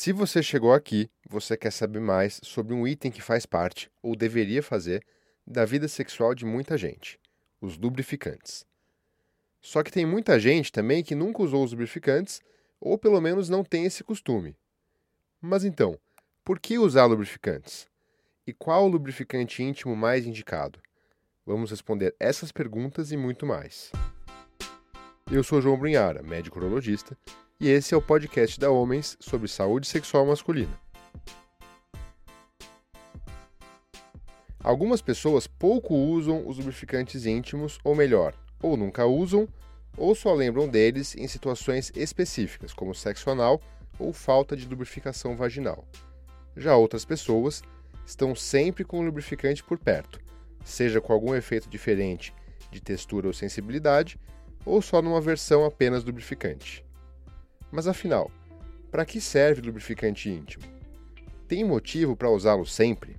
Se você chegou aqui, você quer saber mais sobre um item que faz parte, ou deveria fazer, da vida sexual de muita gente: os lubrificantes. Só que tem muita gente também que nunca usou os lubrificantes, ou pelo menos não tem esse costume. Mas então, por que usar lubrificantes? E qual o lubrificante íntimo mais indicado? Vamos responder essas perguntas e muito mais. Eu sou João Brunhara, médico urologista, e esse é o podcast da Homens sobre saúde sexual masculina. Algumas pessoas pouco usam os lubrificantes íntimos, ou melhor, ou nunca usam, ou só lembram deles em situações específicas, como sexo anal ou falta de lubrificação vaginal. Já outras pessoas estão sempre com o lubrificante por perto, seja com algum efeito diferente de textura ou sensibilidade, ou só numa versão apenas lubrificante. Mas afinal, para que serve lubrificante íntimo? Tem motivo para usá-lo sempre?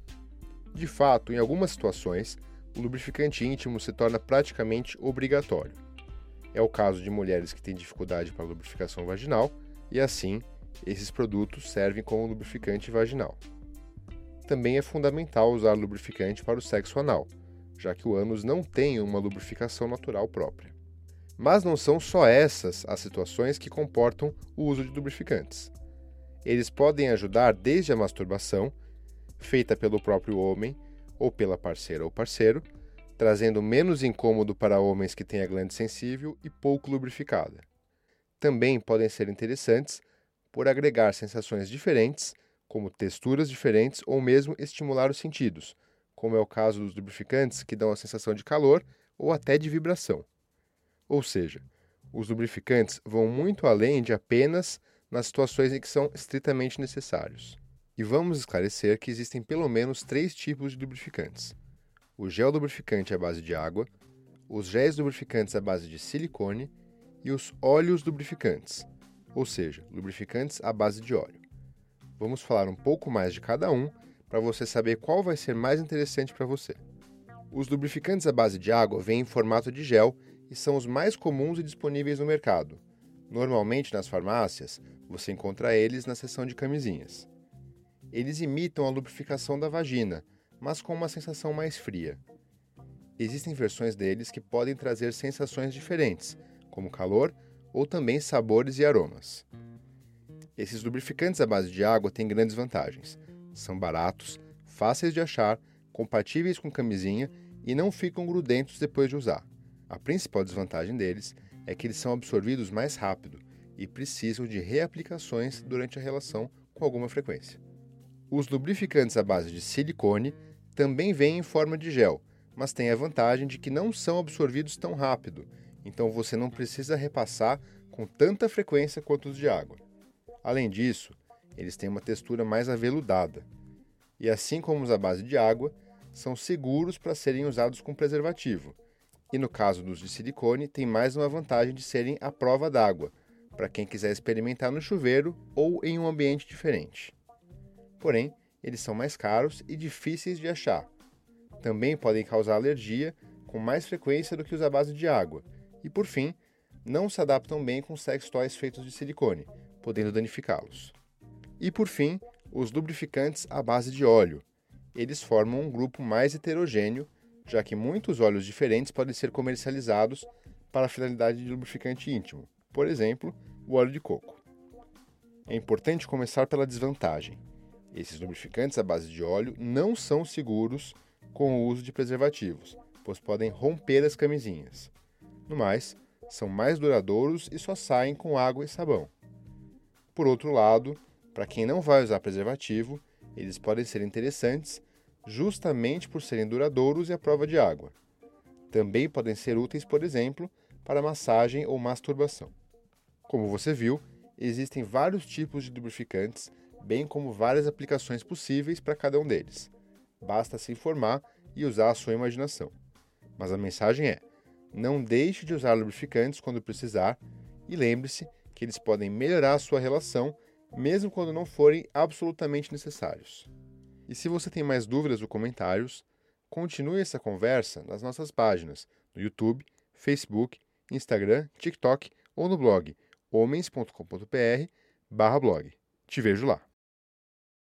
De fato, em algumas situações, o lubrificante íntimo se torna praticamente obrigatório. É o caso de mulheres que têm dificuldade para lubrificação vaginal e, assim, esses produtos servem como lubrificante vaginal. Também é fundamental usar lubrificante para o sexo anal, já que o ânus não tem uma lubrificação natural própria. Mas não são só essas as situações que comportam o uso de lubrificantes. Eles podem ajudar desde a masturbação, feita pelo próprio homem ou pela parceira ou parceiro, trazendo menos incômodo para homens que têm a glande sensível e pouco lubrificada. Também podem ser interessantes por agregar sensações diferentes, como texturas diferentes ou mesmo estimular os sentidos, como é o caso dos lubrificantes que dão a sensação de calor ou até de vibração. Ou seja, os lubrificantes vão muito além de apenas nas situações em que são estritamente necessários. E vamos esclarecer que existem pelo menos três tipos de lubrificantes: o gel lubrificante à base de água, os géis lubrificantes à base de silicone e os óleos lubrificantes, ou seja, lubrificantes à base de óleo. Vamos falar um pouco mais de cada um para você saber qual vai ser mais interessante para você. Os lubrificantes à base de água vêm em formato de gel e são os mais comuns e disponíveis no mercado. Normalmente nas farmácias, você encontra eles na seção de camisinhas. Eles imitam a lubrificação da vagina, mas com uma sensação mais fria. Existem versões deles que podem trazer sensações diferentes, como calor ou também sabores e aromas. Esses lubrificantes à base de água têm grandes vantagens. São baratos, fáceis de achar, compatíveis com camisinha e não ficam grudentos depois de usar. A principal desvantagem deles é que eles são absorvidos mais rápido e precisam de reaplicações durante a relação com alguma frequência. Os lubrificantes à base de silicone também vêm em forma de gel, mas têm a vantagem de que não são absorvidos tão rápido, então você não precisa repassar com tanta frequência quanto os de água. Além disso, eles têm uma textura mais aveludada. E assim como os à base de água, são seguros para serem usados com preservativo. E no caso dos de silicone, tem mais uma vantagem de serem à prova d'água, para quem quiser experimentar no chuveiro ou em um ambiente diferente porém, eles são mais caros e difíceis de achar. Também podem causar alergia com mais frequência do que os à base de água. E por fim, não se adaptam bem com sex toys feitos de silicone, podendo danificá-los. E por fim, os lubrificantes à base de óleo. Eles formam um grupo mais heterogêneo, já que muitos óleos diferentes podem ser comercializados para a finalidade de lubrificante íntimo, por exemplo, o óleo de coco. É importante começar pela desvantagem. Esses lubrificantes à base de óleo não são seguros com o uso de preservativos, pois podem romper as camisinhas. No mais, são mais duradouros e só saem com água e sabão. Por outro lado, para quem não vai usar preservativo, eles podem ser interessantes justamente por serem duradouros e à prova de água. Também podem ser úteis, por exemplo, para massagem ou masturbação. Como você viu, existem vários tipos de lubrificantes bem como várias aplicações possíveis para cada um deles. Basta se informar e usar a sua imaginação. Mas a mensagem é: não deixe de usar lubrificantes quando precisar e lembre-se que eles podem melhorar a sua relação mesmo quando não forem absolutamente necessários. E se você tem mais dúvidas ou comentários, continue essa conversa nas nossas páginas no YouTube, Facebook, Instagram, TikTok ou no blog homens.com.br/blog. Te vejo lá.